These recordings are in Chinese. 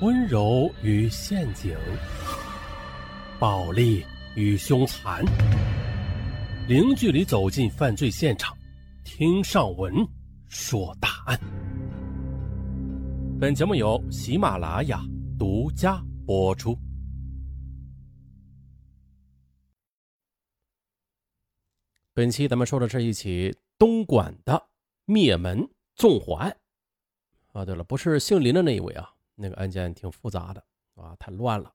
温柔与陷阱，暴力与凶残，零距离走进犯罪现场，听上文说大案。本节目由喜马拉雅独家播出。本期咱们说的是一起东莞的灭门纵火案。啊，对了，不是姓林的那一位啊。那个案件挺复杂的啊，太乱了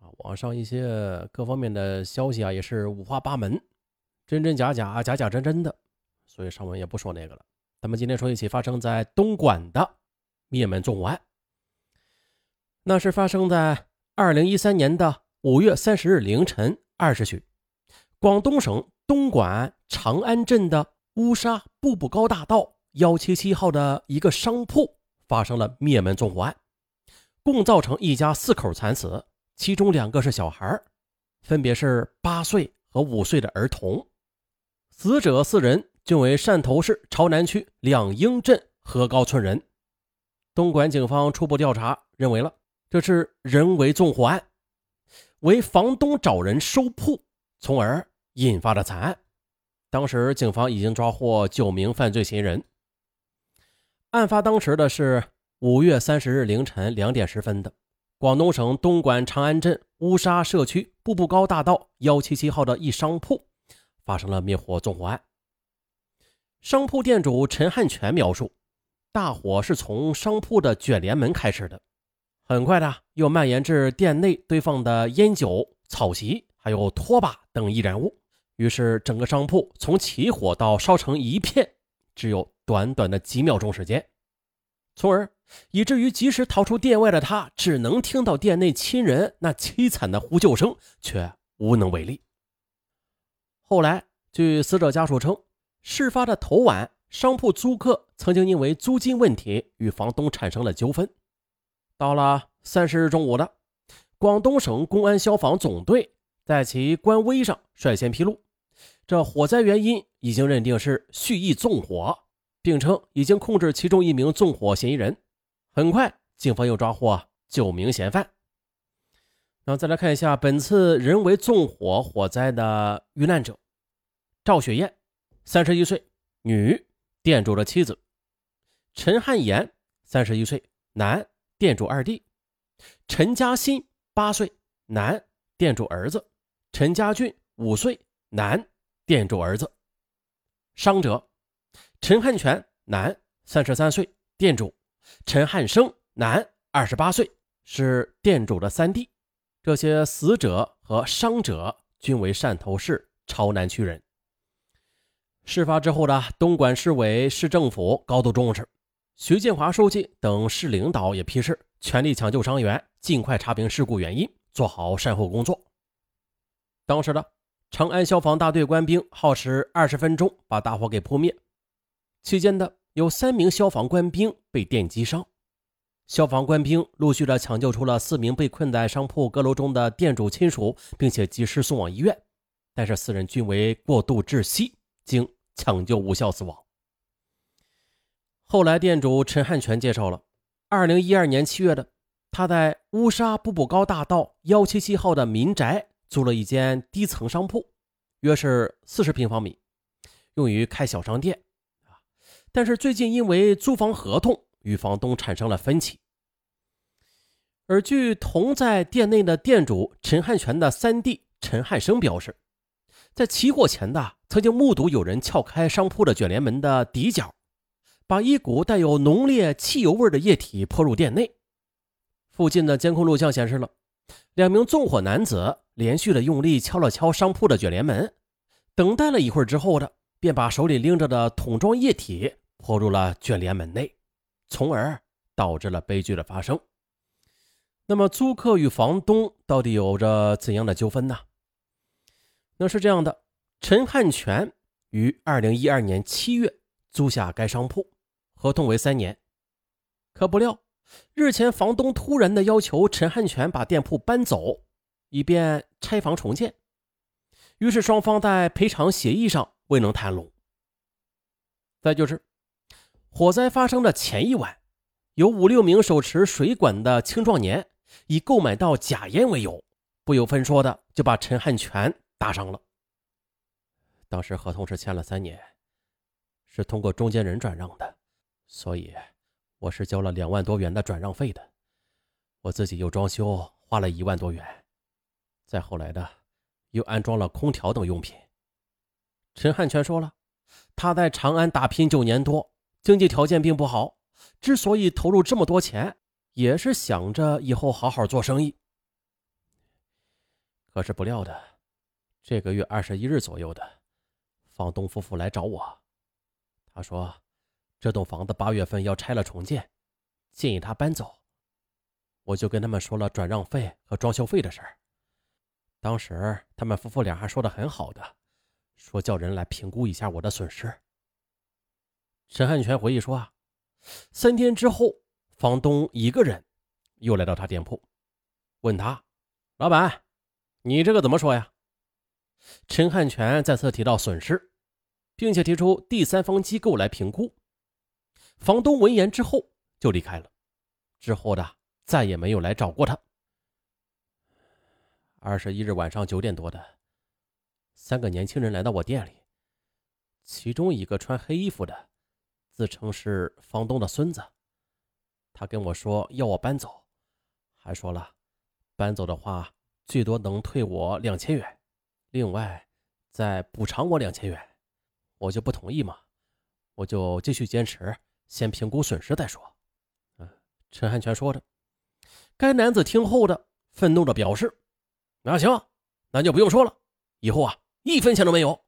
啊！网上一些各方面的消息啊，也是五花八门，真真假假，假假真真的，所以上文也不说那个了。咱们今天说一起发生在东莞的灭门纵火案。那是发生在二零一三年的五月三十日凌晨二时许，广东省东莞长安镇的乌沙步步高大道幺七七号的一个商铺发生了灭门纵火案。共造成一家四口惨死，其中两个是小孩，分别是八岁和五岁的儿童。死者四人均为汕头市潮南区两英镇河高村人。东莞警方初步调查认为，了这是人为纵火案，为房东找人收铺，从而引发的惨案。当时警方已经抓获九名犯罪嫌疑人。案发当时的是。五月三十日凌晨两点十分的，广东省东莞长安镇乌沙社区步步高大道幺七七号的一商铺发生了灭火纵火案。商铺店主陈汉全描述，大火是从商铺的卷帘门开始的，很快的又蔓延至店内堆放的烟酒、草席，还有拖把等易燃物。于是，整个商铺从起火到烧成一片，只有短短的几秒钟时间。从而以至于及时逃出店外的他，只能听到店内亲人那凄惨的呼救声，却无能为力。后来，据死者家属称，事发的头晚，商铺租客曾经因为租金问题与房东产生了纠纷。到了三十日中午的，广东省公安消防总队在其官微上率先披露，这火灾原因已经认定是蓄意纵火。并称已经控制其中一名纵火嫌疑人。很快，警方又抓获九名嫌犯。然后再来看一下本次人为纵火火灾的遇难者：赵雪燕，三十一岁，女，店主的妻子；陈汉岩，三十一岁，男，店主二弟；陈嘉欣，八岁，男，店主儿子；陈家俊，五岁，男，店主儿子。伤者。陈汉全，男，三十三岁，店主；陈汉生，男，二十八岁，是店主的三弟。这些死者和伤者均为汕头市潮南区人。事发之后的东莞市委市政府高度重视，徐建华书记等市领导也批示，全力抢救伤员，尽快查明事故原因，做好善后工作。当时的长安消防大队官兵耗时二十分钟，把大火给扑灭。期间的有三名消防官兵被电击伤，消防官兵陆续的抢救出了四名被困在商铺阁楼中的店主亲属，并且及时送往医院，但是四人均为过度窒息，经抢救无效死亡。后来店主陈汉全介绍了，二零一二年七月的，他在乌沙步步高大道幺七七号的民宅租了一间低层商铺，约是四十平方米，用于开小商店。但是最近因为租房合同与房东产生了分歧，而据同在店内的店主陈汉全的三弟陈汉生表示，在起火前的曾经目睹有人撬开商铺的卷帘门的底角，把一股带有浓烈汽油味的液体泼入店内。附近的监控录像显示了两名纵火男子连续的用力敲了敲商铺的卷帘门，等待了一会儿之后的。便把手里拎着的桶装液体泼入了卷帘门内，从而导致了悲剧的发生。那么，租客与房东到底有着怎样的纠纷呢？那是这样的：陈汉全于二零一二年七月租下该商铺，合同为三年。可不料，日前房东突然的要求陈汉全把店铺搬走，以便拆房重建。于是，双方在赔偿协议上。未能谈拢。再就是，火灾发生的前一晚，有五六名手持水管的青壮年以购买到假烟为由，不由分说的就把陈汉全打伤了。当时合同是签了三年，是通过中间人转让的，所以我是交了两万多元的转让费的。我自己又装修，花了一万多元，再后来的又安装了空调等用品。陈汉全说了，他在长安打拼九年多，经济条件并不好，之所以投入这么多钱，也是想着以后好好做生意。可是不料的，这个月二十一日左右的。房东夫妇来找我，他说：“这栋房子八月份要拆了重建，建议他搬走。”我就跟他们说了转让费和装修费的事儿。当时他们夫妇俩还说的很好的，说叫人来评估一下我的损失。陈汉全回忆说：“啊，三天之后，房东一个人又来到他店铺，问他：‘老板，你这个怎么说呀？’”陈汉全再次提到损失，并且提出第三方机构来评估。房东闻言之后就离开了，之后的再也没有来找过他。二十一日晚上九点多的，三个年轻人来到我店里，其中一个穿黑衣服的，自称是房东的孙子，他跟我说要我搬走，还说了搬走的话最多能退我两千元。另外，再补偿我两千元，我就不同意嘛，我就继续坚持，先评估损失再说。嗯，陈汉全说着，该男子听后的愤怒的表示：“那行，那就不用说了，以后啊，一分钱都没有。”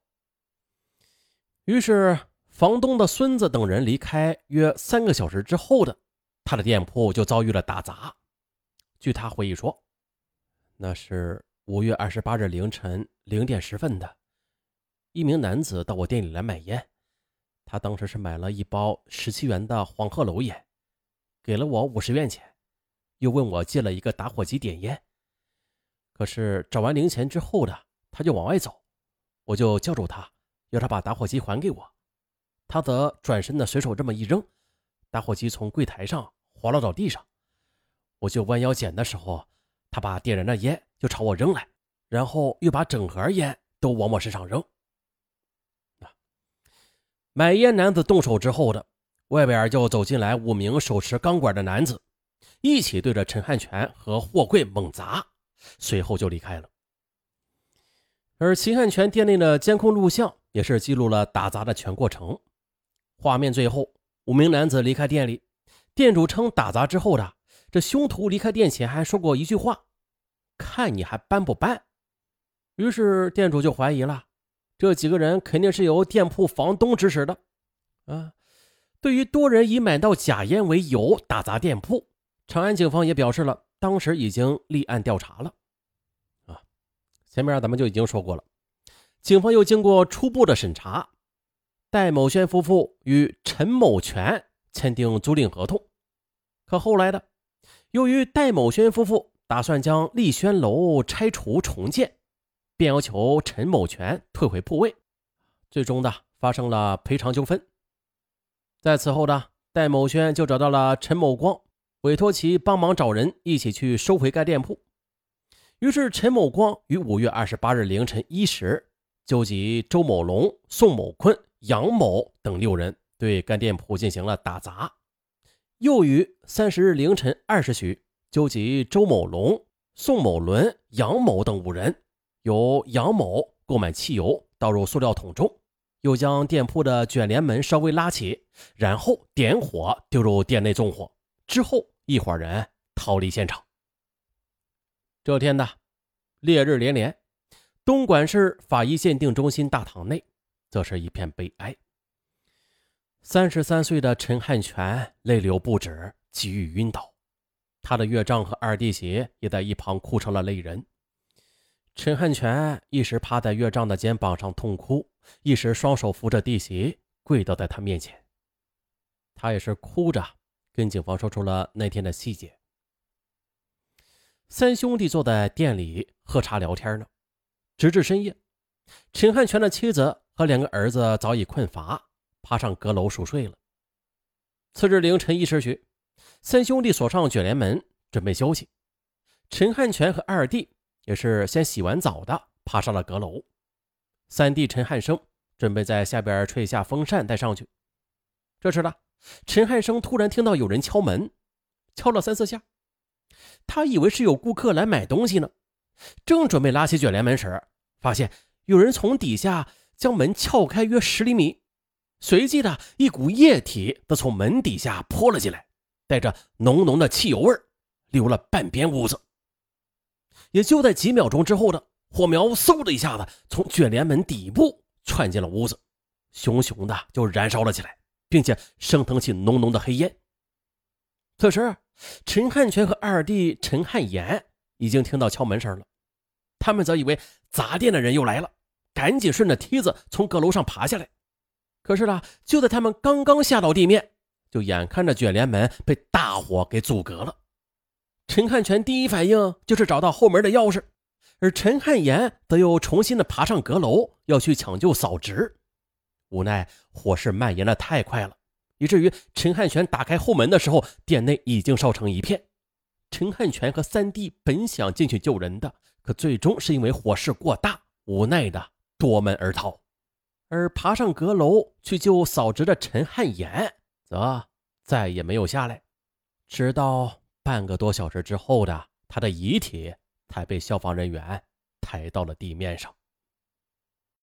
于是，房东的孙子等人离开约三个小时之后的，他的店铺就遭遇了打砸。据他回忆说，那是。五月二十八日凌晨零点十分的，一名男子到我店里来买烟。他当时是买了一包十七元的黄鹤楼烟，给了我五十元钱，又问我借了一个打火机点烟。可是找完零钱之后的，他就往外走，我就叫住他，要他把打火机还给我。他则转身的随手这么一扔，打火机从柜台上滑落到地上。我就弯腰捡的时候。他把点燃的烟就朝我扔来，然后又把整盒烟都往我身上扔。买烟男子动手之后的，外边就走进来五名手持钢管的男子，一起对着陈汉全和货柜猛砸，随后就离开了。而秦汉全店内的监控录像也是记录了打砸的全过程。画面最后，五名男子离开店里，店主称打砸之后的。这凶徒离开店前还说过一句话：“看你还搬不搬？”于是店主就怀疑了，这几个人肯定是由店铺房东指使的。啊，对于多人以买到假烟为由打砸店铺，长安警方也表示了，当时已经立案调查了。前面咱们就已经说过了，警方又经过初步的审查，戴某轩夫妇与陈某全签订租赁合同，可后来的。由于戴某轩夫妇打算将丽轩楼拆除重建，便要求陈某全退回铺位，最终的发生了赔偿纠纷。在此后呢戴某轩就找到了陈某光，委托其帮忙找人一起去收回该店铺。于是陈某光于五月二十八日凌晨一时，纠集周某龙、宋某坤、杨某等六人，对该店铺进行了打砸。又于三十日凌晨二时许，纠集周某龙、宋某伦、杨某等五人，由杨某购买汽油倒入塑料桶中，又将店铺的卷帘门稍微拉起，然后点火丢入店内纵火。之后，一伙人逃离现场。这天呢，烈日连连，东莞市法医鉴定中心大堂内，则是一片悲哀。三十三岁的陈汉全泪流不止，几欲晕倒。他的岳丈和二弟媳也在一旁哭成了泪人。陈汉全一时趴在岳丈的肩膀上痛哭，一时双手扶着弟媳跪倒在他面前。他也是哭着跟警方说出了那天的细节。三兄弟坐在店里喝茶聊天呢，直至深夜。陈汉全的妻子和两个儿子早已困乏。爬上阁楼熟睡了。次日凌晨一时许，三兄弟锁上卷帘门，准备休息。陈汉全和二弟也是先洗完澡的，爬上了阁楼。三弟陈汉生准备在下边吹一下风扇，带上去。这时呢，陈汉生突然听到有人敲门，敲了三四下，他以为是有顾客来买东西呢，正准备拉起卷帘门时，发现有人从底下将门撬开约十厘米，随即的一股液体则从门底下泼了进来，带着浓浓的汽油味流了半边屋子。也就在几秒钟之后的火苗，嗖的一下子从卷帘门底部窜进了屋子，熊熊的就燃烧了起来，并且升腾起浓浓的黑烟。此时，陈汉全和二弟陈汉岩已经听到敲门声了，他们则以为砸店的人又来了，赶紧顺着梯子从阁楼上爬下来。可是呢，就在他们刚刚下到地面，就眼看着卷帘门被大火给阻隔了。陈汉全第一反应就是找到后门的钥匙，而陈汉岩则又重新的爬上阁楼要去抢救嫂侄。无奈火势蔓延的太快了，以至于陈汉全打开后门的时候，店内已经烧成一片。陈汉全和三弟本想进去救人的，可最终是因为火势过大，无奈的夺门而逃。而爬上阁楼去救嫂侄的陈汉岩，则再也没有下来，直到。半个多小时之后的，他的遗体才被消防人员抬到了地面上。